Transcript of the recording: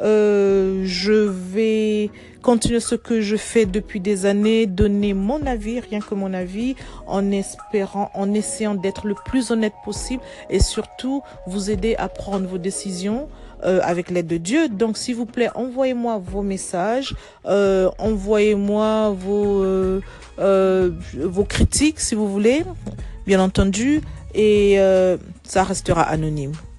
Euh, je vais continuer ce que je fais depuis des années, donner mon avis, rien que mon avis, en espérant, en essayant d'être le plus honnête possible et surtout vous aider à prendre vos décisions. Euh, avec l'aide de Dieu. Donc, s'il vous plaît, envoyez-moi vos messages, euh, envoyez-moi vos vos critiques, si vous voulez, bien entendu, et ça restera anonyme.